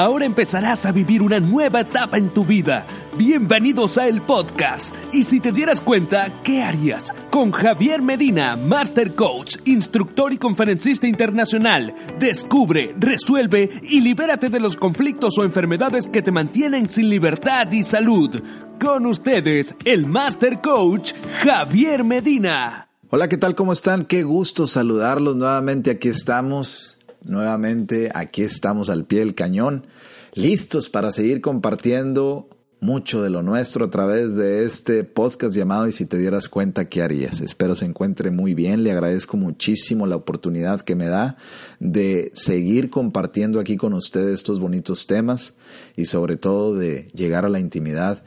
Ahora empezarás a vivir una nueva etapa en tu vida. Bienvenidos a el podcast. Y si te dieras cuenta, ¿qué harías? Con Javier Medina, Master Coach, instructor y conferencista internacional. Descubre, resuelve y libérate de los conflictos o enfermedades que te mantienen sin libertad y salud. Con ustedes, el Master Coach, Javier Medina. Hola, ¿qué tal? ¿Cómo están? Qué gusto saludarlos nuevamente. Aquí estamos nuevamente aquí estamos al pie del cañón, listos para seguir compartiendo mucho de lo nuestro a través de este podcast llamado Y si te dieras cuenta, ¿qué harías? Espero se encuentre muy bien, le agradezco muchísimo la oportunidad que me da de seguir compartiendo aquí con ustedes estos bonitos temas y sobre todo de llegar a la intimidad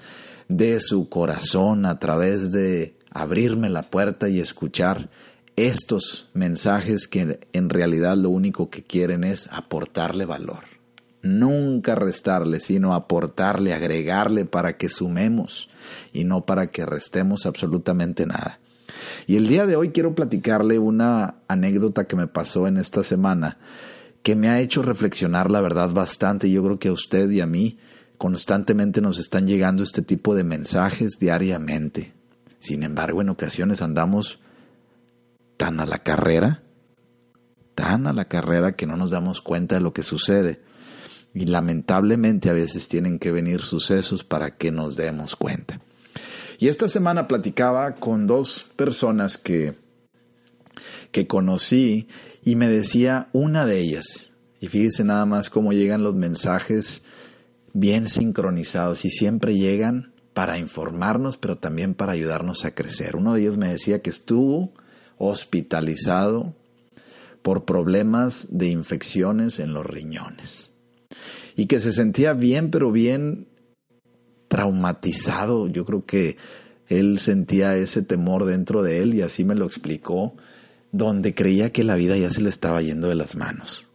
de su corazón a través de abrirme la puerta y escuchar estos mensajes que en realidad lo único que quieren es aportarle valor. Nunca restarle, sino aportarle, agregarle para que sumemos y no para que restemos absolutamente nada. Y el día de hoy quiero platicarle una anécdota que me pasó en esta semana que me ha hecho reflexionar la verdad bastante. Yo creo que a usted y a mí constantemente nos están llegando este tipo de mensajes diariamente. Sin embargo, en ocasiones andamos tan a la carrera, tan a la carrera que no nos damos cuenta de lo que sucede. Y lamentablemente a veces tienen que venir sucesos para que nos demos cuenta. Y esta semana platicaba con dos personas que, que conocí y me decía una de ellas, y fíjese nada más cómo llegan los mensajes bien sincronizados y siempre llegan para informarnos, pero también para ayudarnos a crecer. Uno de ellos me decía que estuvo hospitalizado por problemas de infecciones en los riñones y que se sentía bien, pero bien traumatizado. Yo creo que él sentía ese temor dentro de él y así me lo explicó, donde creía que la vida ya se le estaba yendo de las manos.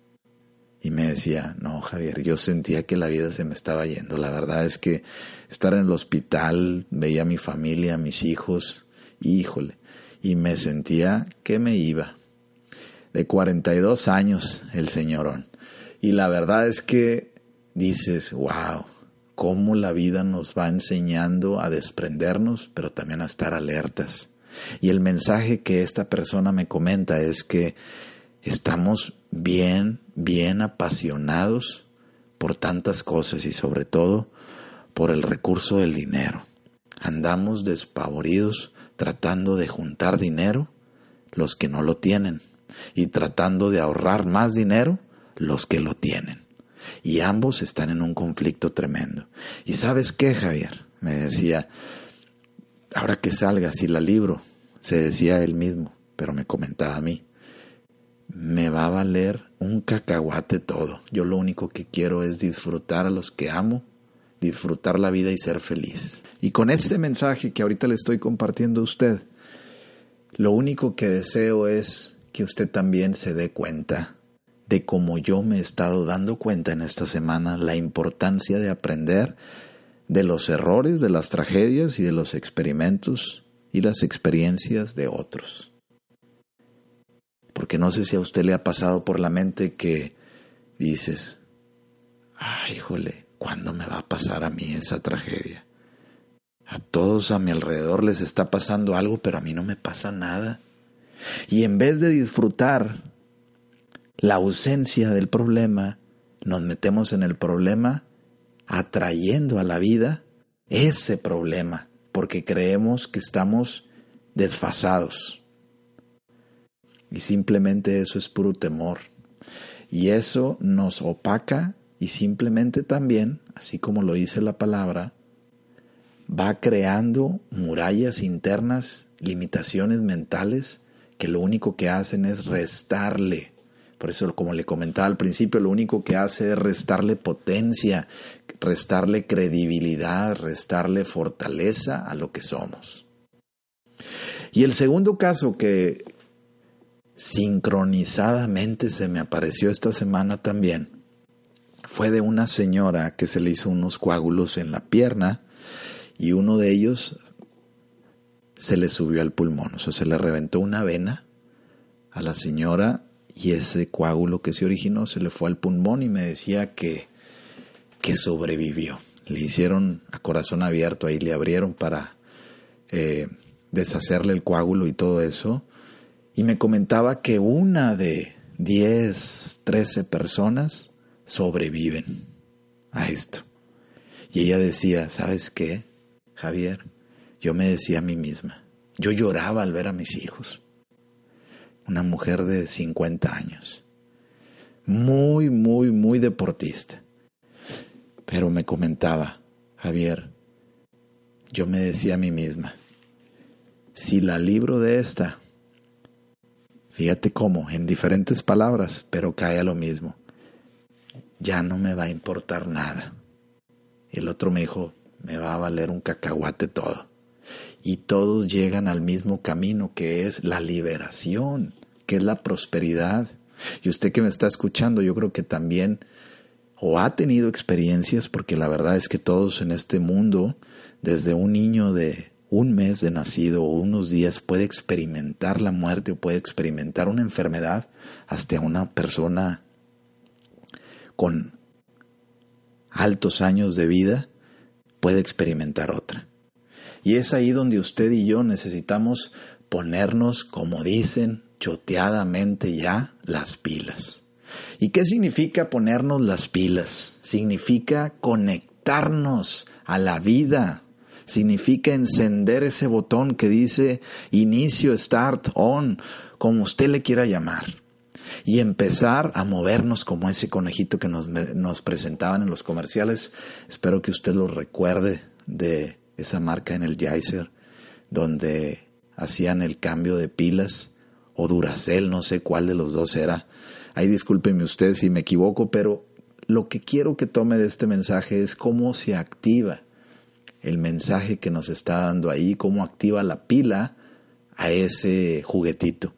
Y me decía, no, Javier, yo sentía que la vida se me estaba yendo. La verdad es que estar en el hospital, veía a mi familia, a mis hijos, híjole, y me sentía que me iba. De 42 años el señorón. Y la verdad es que dices, wow, cómo la vida nos va enseñando a desprendernos, pero también a estar alertas. Y el mensaje que esta persona me comenta es que estamos bien, bien apasionados por tantas cosas y sobre todo por el recurso del dinero. Andamos despavoridos tratando de juntar dinero los que no lo tienen y tratando de ahorrar más dinero los que lo tienen. Y ambos están en un conflicto tremendo. ¿Y sabes qué, Javier? Me decía, ahora que salga, si la libro, se decía él mismo, pero me comentaba a mí, me va a valer un cacahuate todo. Yo lo único que quiero es disfrutar a los que amo, disfrutar la vida y ser feliz. Y con este mensaje que ahorita le estoy compartiendo a usted, lo único que deseo es que usted también se dé cuenta de cómo yo me he estado dando cuenta en esta semana la importancia de aprender de los errores, de las tragedias y de los experimentos y las experiencias de otros. Porque no sé si a usted le ha pasado por la mente que dices, ay, híjole, ¿cuándo me va a pasar a mí esa tragedia? A todos a mi alrededor les está pasando algo, pero a mí no me pasa nada. Y en vez de disfrutar la ausencia del problema, nos metemos en el problema atrayendo a la vida ese problema, porque creemos que estamos desfasados. Y simplemente eso es puro temor. Y eso nos opaca y simplemente también, así como lo dice la palabra, va creando murallas internas, limitaciones mentales que lo único que hacen es restarle. Por eso, como le comentaba al principio, lo único que hace es restarle potencia, restarle credibilidad, restarle fortaleza a lo que somos. Y el segundo caso que sincronizadamente se me apareció esta semana también fue de una señora que se le hizo unos coágulos en la pierna y uno de ellos se le subió al pulmón, o sea, se le reventó una vena a la señora y ese coágulo que se originó se le fue al pulmón y me decía que, que sobrevivió. Le hicieron a corazón abierto, ahí le abrieron para eh, deshacerle el coágulo y todo eso. Y me comentaba que una de 10, 13 personas sobreviven a esto. Y ella decía, ¿sabes qué, Javier? Yo me decía a mí misma, yo lloraba al ver a mis hijos. Una mujer de 50 años, muy, muy, muy deportista. Pero me comentaba, Javier, yo me decía a mí misma, si la libro de esta, fíjate cómo, en diferentes palabras, pero cae a lo mismo, ya no me va a importar nada. El otro me dijo, me va a valer un cacahuate todo y todos llegan al mismo camino que es la liberación, que es la prosperidad. Y usted que me está escuchando, yo creo que también o ha tenido experiencias, porque la verdad es que todos en este mundo, desde un niño de un mes de nacido o unos días, puede experimentar la muerte o puede experimentar una enfermedad, hasta una persona con altos años de vida puede experimentar otra. Y es ahí donde usted y yo necesitamos ponernos, como dicen, choteadamente ya las pilas. ¿Y qué significa ponernos las pilas? Significa conectarnos a la vida. Significa encender ese botón que dice inicio, start, on, como usted le quiera llamar. Y empezar a movernos como ese conejito que nos, nos presentaban en los comerciales. Espero que usted lo recuerde de esa marca en el Geyser, donde hacían el cambio de pilas, o Duracell, no sé cuál de los dos era. Ahí discúlpenme usted si me equivoco, pero lo que quiero que tome de este mensaje es cómo se activa el mensaje que nos está dando ahí, cómo activa la pila a ese juguetito.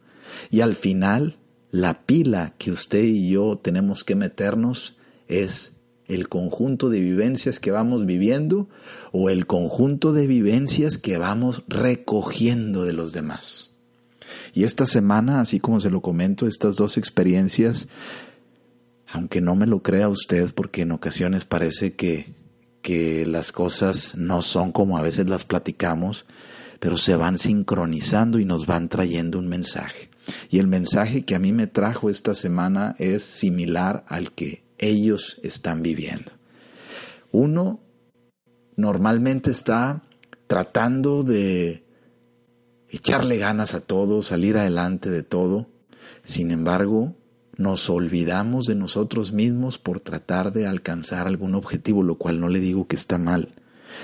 Y al final, la pila que usted y yo tenemos que meternos es el conjunto de vivencias que vamos viviendo o el conjunto de vivencias que vamos recogiendo de los demás. Y esta semana, así como se lo comento, estas dos experiencias, aunque no me lo crea usted, porque en ocasiones parece que, que las cosas no son como a veces las platicamos, pero se van sincronizando y nos van trayendo un mensaje. Y el mensaje que a mí me trajo esta semana es similar al que ellos están viviendo. Uno normalmente está tratando de echarle ganas a todo, salir adelante de todo. Sin embargo, nos olvidamos de nosotros mismos por tratar de alcanzar algún objetivo, lo cual no le digo que está mal.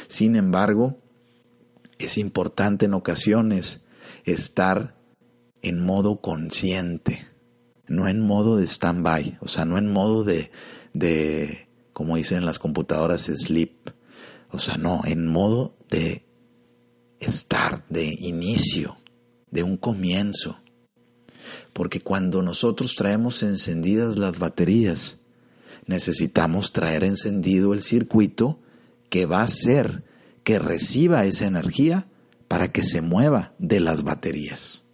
Sin embargo, es importante en ocasiones estar en modo consciente no en modo de stand-by, o sea, no en modo de, de, como dicen las computadoras, sleep, o sea, no, en modo de estar, de inicio, de un comienzo. Porque cuando nosotros traemos encendidas las baterías, necesitamos traer encendido el circuito que va a hacer que reciba esa energía para que se mueva de las baterías.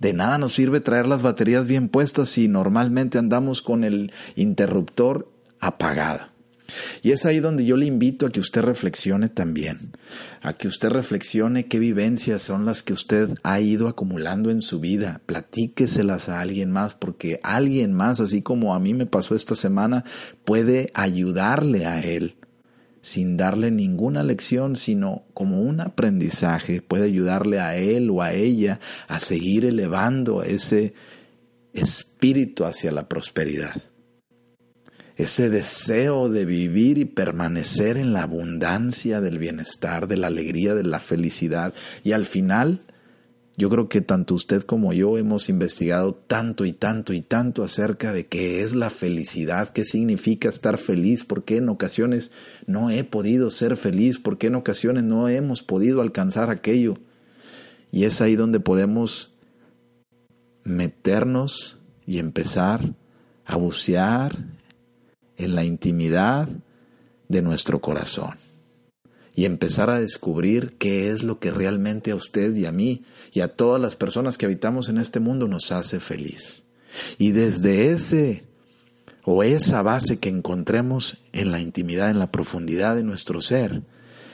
De nada nos sirve traer las baterías bien puestas si normalmente andamos con el interruptor apagado. Y es ahí donde yo le invito a que usted reflexione también, a que usted reflexione qué vivencias son las que usted ha ido acumulando en su vida, platíqueselas a alguien más, porque alguien más, así como a mí me pasó esta semana, puede ayudarle a él sin darle ninguna lección, sino como un aprendizaje, puede ayudarle a él o a ella a seguir elevando ese espíritu hacia la prosperidad. Ese deseo de vivir y permanecer en la abundancia del bienestar, de la alegría, de la felicidad. Y al final, Yo creo que tanto usted como yo hemos investigado tanto y tanto y tanto acerca de qué es la felicidad, qué significa estar feliz, por qué en ocasiones no he podido ser feliz, por qué en ocasiones no hemos podido alcanzar aquello. Y es ahí donde podemos meternos y empezar a bucear en la intimidad de nuestro corazón y empezar a descubrir qué es lo que realmente a usted y a mí y a todas las personas que habitamos en este mundo nos hace feliz. Y desde ese o esa base que encontremos en la intimidad, en la profundidad de nuestro ser,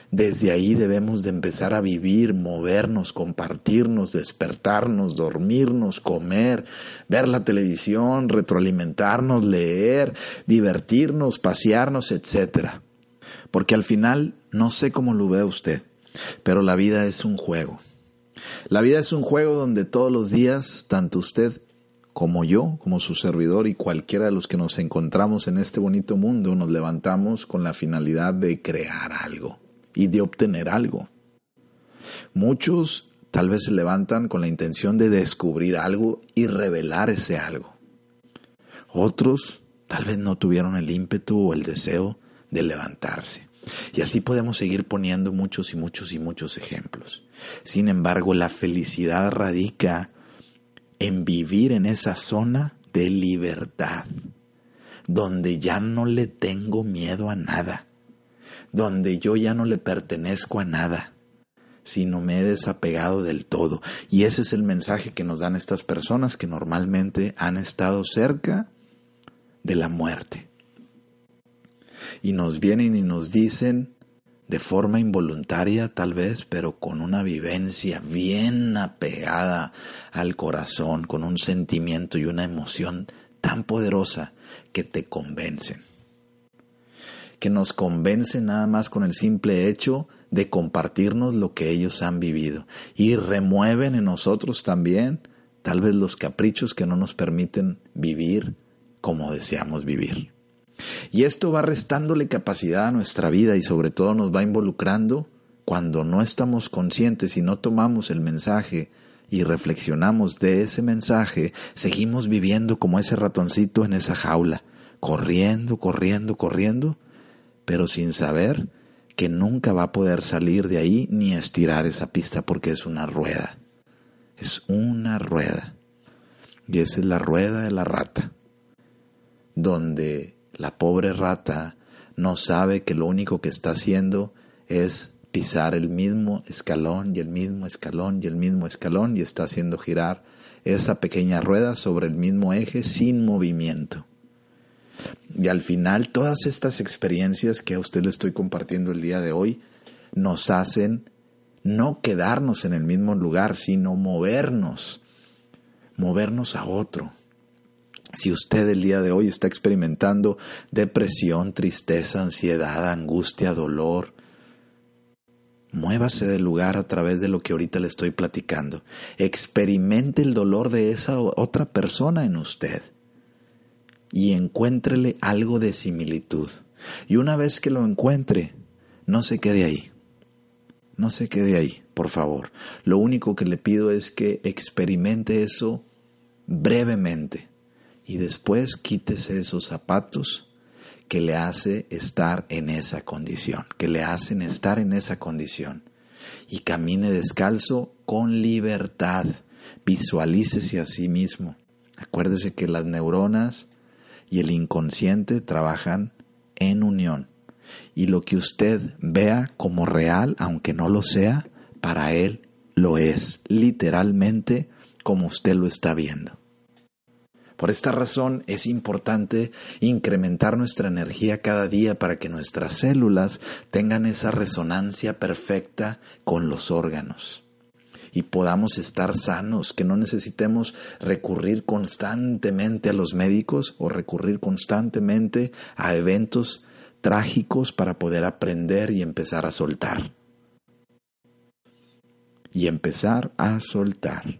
desde ahí debemos de empezar a vivir, movernos, compartirnos, despertarnos, dormirnos, comer, ver la televisión, retroalimentarnos, leer, divertirnos, pasearnos, etc. Porque al final, no sé cómo lo ve usted, pero la vida es un juego. La vida es un juego donde todos los días, tanto usted como yo, como su servidor y cualquiera de los que nos encontramos en este bonito mundo, nos levantamos con la finalidad de crear algo y de obtener algo. Muchos tal vez se levantan con la intención de descubrir algo y revelar ese algo. Otros tal vez no tuvieron el ímpetu o el deseo de levantarse. Y así podemos seguir poniendo muchos y muchos y muchos ejemplos. Sin embargo, la felicidad radica en vivir en esa zona de libertad, donde ya no le tengo miedo a nada, donde yo ya no le pertenezco a nada, sino me he desapegado del todo. Y ese es el mensaje que nos dan estas personas que normalmente han estado cerca de la muerte. Y nos vienen y nos dicen, de forma involuntaria tal vez, pero con una vivencia bien apegada al corazón, con un sentimiento y una emoción tan poderosa que te convencen. Que nos convencen nada más con el simple hecho de compartirnos lo que ellos han vivido y remueven en nosotros también tal vez los caprichos que no nos permiten vivir como deseamos vivir. Y esto va restándole capacidad a nuestra vida y sobre todo nos va involucrando cuando no estamos conscientes y no tomamos el mensaje y reflexionamos de ese mensaje, seguimos viviendo como ese ratoncito en esa jaula, corriendo, corriendo, corriendo, pero sin saber que nunca va a poder salir de ahí ni estirar esa pista porque es una rueda. Es una rueda. Y esa es la rueda de la rata, donde la pobre rata no sabe que lo único que está haciendo es pisar el mismo escalón y el mismo escalón y el mismo escalón y está haciendo girar esa pequeña rueda sobre el mismo eje sin movimiento. Y al final todas estas experiencias que a usted le estoy compartiendo el día de hoy nos hacen no quedarnos en el mismo lugar, sino movernos, movernos a otro, si usted el día de hoy está experimentando depresión, tristeza, ansiedad, angustia, dolor, muévase del lugar a través de lo que ahorita le estoy platicando. Experimente el dolor de esa otra persona en usted y encuéntrele algo de similitud. Y una vez que lo encuentre, no se quede ahí. No se quede ahí, por favor. Lo único que le pido es que experimente eso brevemente y después quítese esos zapatos que le hace estar en esa condición, que le hacen estar en esa condición. Y camine descalzo con libertad. Visualícese a sí mismo. Acuérdese que las neuronas y el inconsciente trabajan en unión. Y lo que usted vea como real, aunque no lo sea, para él lo es, literalmente como usted lo está viendo. Por esta razón es importante incrementar nuestra energía cada día para que nuestras células tengan esa resonancia perfecta con los órganos y podamos estar sanos, que no necesitemos recurrir constantemente a los médicos o recurrir constantemente a eventos trágicos para poder aprender y empezar a soltar. Y empezar a soltar.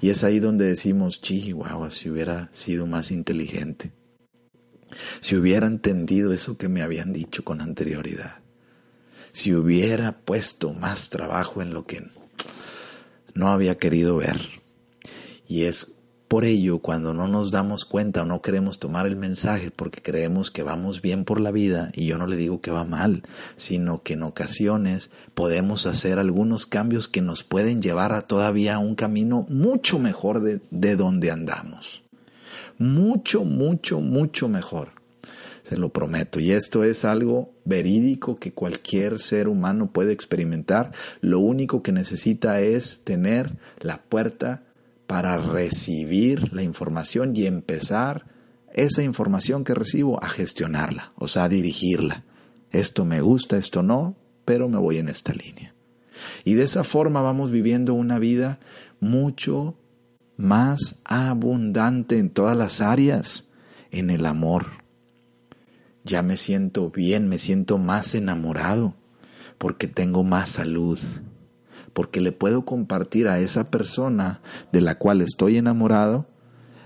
Y es ahí donde decimos, chihuahua, si hubiera sido más inteligente, si hubiera entendido eso que me habían dicho con anterioridad, si hubiera puesto más trabajo en lo que no había querido ver. Y es por ello cuando no nos damos cuenta o no queremos tomar el mensaje porque creemos que vamos bien por la vida, y yo no le digo que va mal, sino que en ocasiones podemos hacer algunos cambios que nos pueden llevar a todavía un camino mucho mejor de, de donde andamos. Mucho, mucho, mucho mejor se lo prometo. Y esto es algo verídico que cualquier ser humano puede experimentar. Lo único que necesita es tener la puerta para recibir la información y empezar esa información que recibo a gestionarla, o sea, a dirigirla. Esto me gusta, esto no, pero me voy en esta línea. Y de esa forma vamos viviendo una vida mucho más abundante en todas las áreas, en el amor, ya me siento bien, me siento más enamorado, porque tengo más salud, porque le puedo compartir a esa persona de la cual estoy enamorado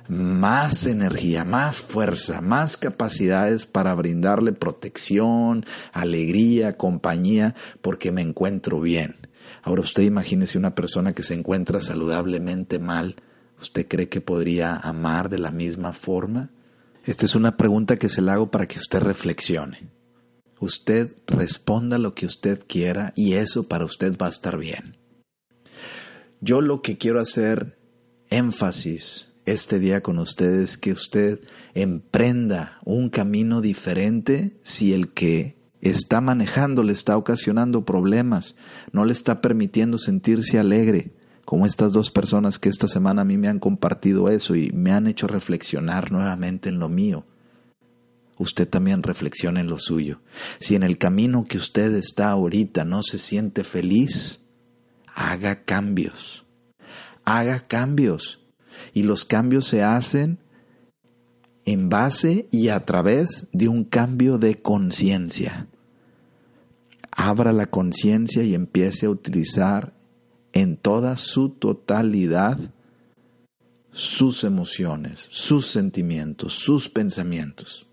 más energía, más fuerza, más capacidades para brindarle protección, alegría, compañía, porque me encuentro bien. Ahora usted imagínese una persona que se encuentra saludablemente mal, ¿usted cree que podría amar de la misma forma? Esta es una pregunta que se la hago para que usted reflexione. Usted responda lo que usted quiera y eso para usted va a estar bien. Yo lo que quiero hacer énfasis este día con usted es que usted emprenda un camino diferente si el que está manejando le está ocasionando problemas, no le está permitiendo sentirse alegre, como estas dos personas que esta semana a mí me han compartido eso y me han hecho reflexionar nuevamente en lo mío. Usted también reflexione en lo suyo. Si en el camino que usted está ahorita no se siente feliz, haga cambios. Haga cambios. Y los cambios se hacen en base y a través de un cambio de conciencia. Abra la conciencia y empiece a utilizar en toda su totalidad sus emociones, sus sentimientos, sus pensamientos.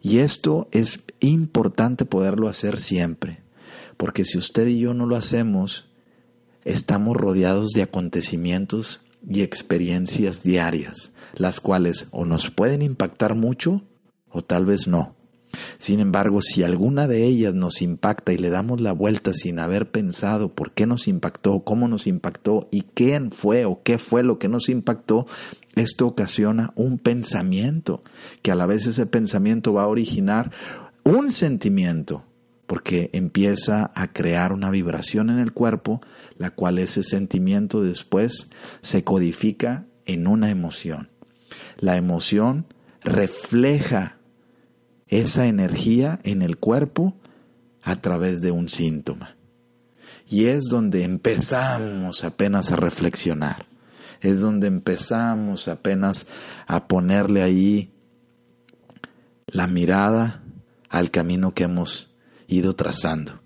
Y esto es importante poderlo hacer siempre, porque si usted y yo no lo hacemos, estamos rodeados de acontecimientos y experiencias diarias, las cuales o nos pueden impactar mucho o tal vez no. Sin embargo, si alguna de ellas nos impacta y le damos la vuelta sin haber pensado por qué nos impactó, cómo nos impactó y quién fue o qué fue lo que nos impactó, esto ocasiona un pensamiento, que a la vez ese pensamiento va a originar un sentimiento, porque empieza a crear una vibración en el cuerpo, la cual ese sentimiento después se codifica en una emoción. La emoción refleja esa energía en el cuerpo a través de un síntoma. Y es donde empezamos apenas a reflexionar, es donde empezamos apenas a ponerle ahí la mirada al camino que hemos ido trazando.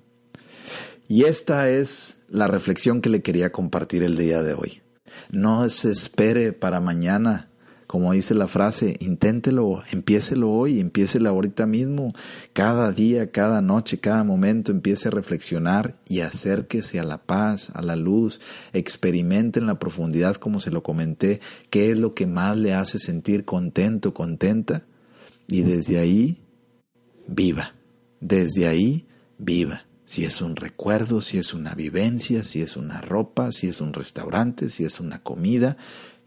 Y esta es la reflexión que le quería compartir el día de hoy. No se espere para mañana como dice la frase, inténtelo, empiécelo hoy, empiécelo ahorita mismo, cada día, cada noche, cada momento, empiece a reflexionar y acérquese a la paz, a la luz, experimente en la profundidad, como se lo comenté, qué es lo que más le hace sentir contento, contenta, y desde ahí, viva, desde ahí, viva si es un recuerdo, si es una vivencia, si es una ropa, si es un restaurante, si es una comida,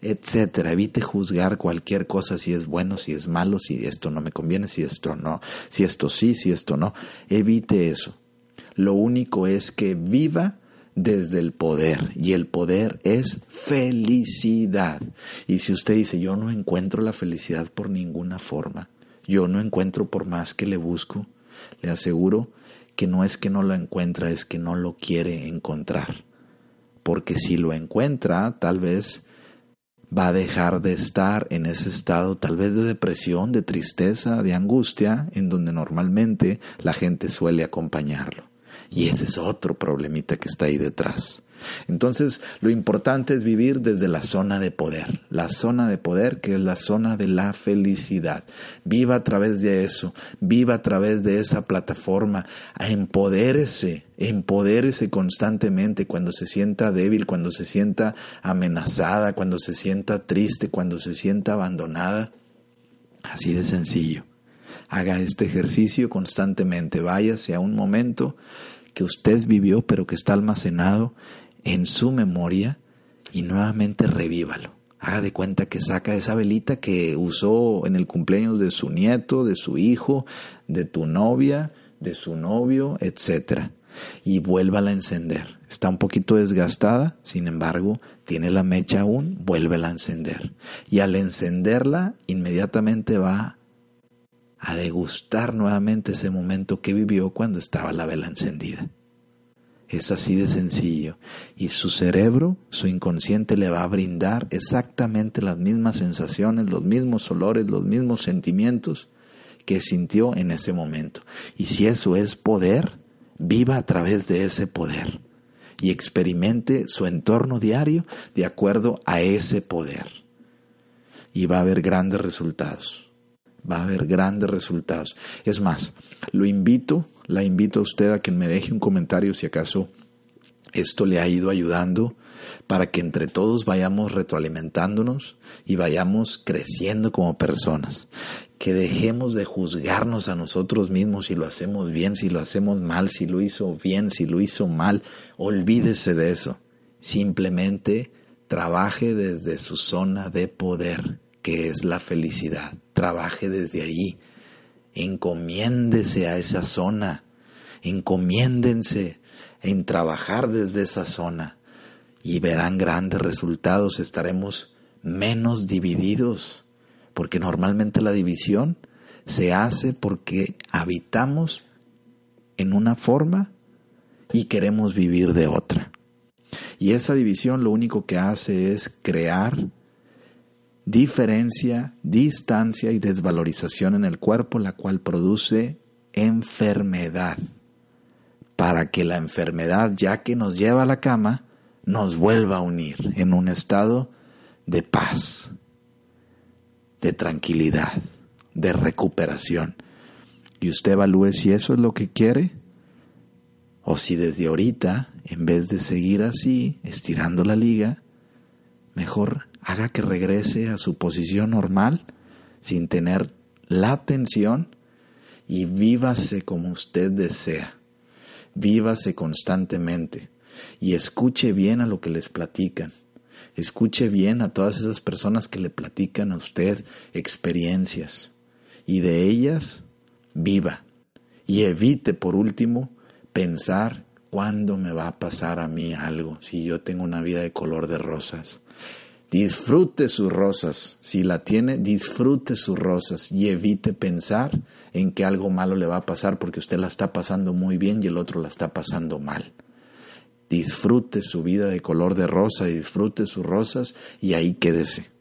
etcétera. Evite juzgar cualquier cosa si es bueno, si es malo, si esto no me conviene, si esto no, si esto sí, si esto no. Evite eso. Lo único es que viva desde el poder y el poder es felicidad. Y si usted dice, yo no encuentro la felicidad por ninguna forma, yo no encuentro por más que le busco, le aseguro que no es que no lo encuentra, es que no lo quiere encontrar. Porque si lo encuentra, tal vez va a dejar de estar en ese estado tal vez de depresión, de tristeza, de angustia, en donde normalmente la gente suele acompañarlo. Y ese es otro problemita que está ahí detrás. Entonces, lo importante es vivir desde la zona de poder, la zona de poder que es la zona de la felicidad. Viva a través de eso, viva a través de esa plataforma, empodérese, empodérese constantemente cuando se sienta débil, cuando se sienta amenazada, cuando se sienta triste, cuando se sienta abandonada. Así de sencillo. Haga este ejercicio constantemente, váyase a un momento que usted vivió pero que está almacenado en su memoria y nuevamente revívalo. Haga de cuenta que saca esa velita que usó en el cumpleaños de su nieto, de su hijo, de tu novia, de su novio, etc. Y vuélvala a encender. Está un poquito desgastada, sin embargo, tiene la mecha aún, vuélvela a encender. Y al encenderla, inmediatamente va a degustar nuevamente ese momento que vivió cuando estaba la vela encendida. Es así de sencillo. Y su cerebro, su inconsciente le va a brindar exactamente las mismas sensaciones, los mismos olores, los mismos sentimientos que sintió en ese momento. Y si eso es poder, viva a través de ese poder y experimente su entorno diario de acuerdo a ese poder. Y va a haber grandes resultados. Va a haber grandes resultados. Es más, lo invito la invito a usted a que me deje un comentario si acaso esto le ha ido ayudando para que entre todos vayamos retroalimentándonos y vayamos creciendo como personas. Que dejemos de juzgarnos a nosotros mismos si lo hacemos bien, si lo hacemos mal, si lo hizo bien, si lo hizo mal. Olvídese de eso. Simplemente trabaje desde su zona de poder, que es la felicidad. Trabaje desde allí encomiéndese a esa zona, encomiéndense en trabajar desde esa zona. Y verán grandes resultados, estaremos menos divididos, porque normalmente la división se hace porque habitamos en una forma y queremos vivir de otra. Y esa división lo único que hace es crear diferencia, distancia y desvalorización en el cuerpo, la cual produce enfermedad, para que la enfermedad, ya que nos lleva a la cama, nos vuelva a unir en un estado de paz, de tranquilidad, de recuperación. Y usted evalúe si eso es lo que quiere o si desde ahorita, en vez de seguir así, estirando la liga, mejor haga que regrese a su posición normal sin tener la tensión y vívase como usted desea. Vívase constantemente y escuche bien a lo que les platican. Escuche bien a todas esas personas que le platican a usted experiencias y de ellas viva. Y evite, por último, pensar cuándo me va a pasar a mí algo si yo tengo una vida de color de rosas. Disfrute sus rosas. Si la tiene, disfrute sus rosas y evite pensar en que algo malo le va a pasar porque usted la está pasando muy bien y el otro la está pasando mal. Disfrute su vida de color de rosa y disfrute sus rosas y ahí quédese.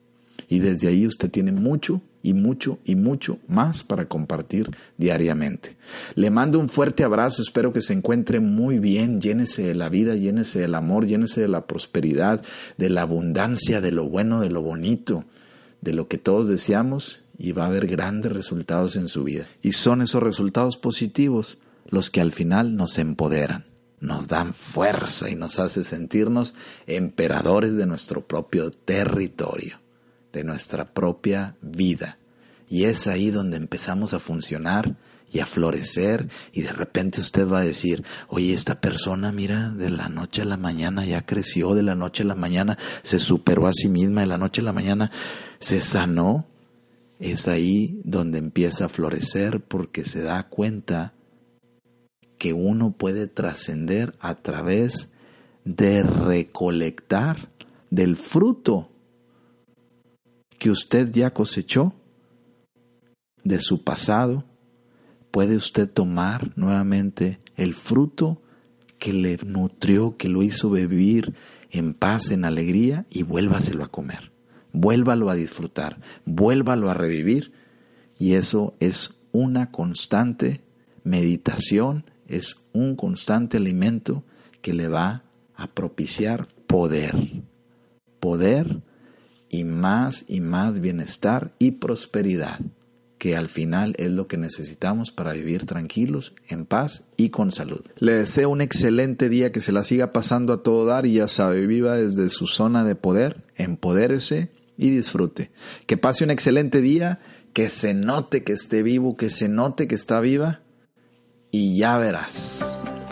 Y desde ahí usted tiene mucho y mucho y mucho más para compartir diariamente. Le mando un fuerte abrazo, espero que se encuentre muy bien, llénese de la vida, llénese del amor, llénese de la prosperidad, de la abundancia, de lo bueno, de lo bonito, de lo que todos deseamos y va a haber grandes resultados en su vida. Y son esos resultados positivos los que al final nos empoderan, nos dan fuerza y nos hace sentirnos emperadores de nuestro propio territorio de nuestra propia vida. Y es ahí donde empezamos a funcionar y a florecer y de repente usted va a decir, oye, esta persona, mira, de la noche a la mañana ya creció, de la noche a la mañana se superó a sí misma, de la noche a la mañana se sanó. Es ahí donde empieza a florecer porque se da cuenta que uno puede trascender a través de recolectar del fruto que usted ya cosechó de su pasado, puede usted tomar nuevamente el fruto que le nutrió, que lo hizo vivir en paz, en alegría, y vuélvaselo a comer. Vuélvalo a disfrutar, vuélvalo a revivir, y eso es una constante meditación, es un constante alimento que le va a propiciar poder. Poder y más y más bienestar y prosperidad, que al final es lo que necesitamos para vivir tranquilos, en paz y con salud. Le deseo un excelente día, que se la siga pasando a todo dar y ya sabe, viva desde su zona de poder, empodérese y disfrute. Que pase un excelente día, que se note que esté vivo, que se note que está viva y ya verás.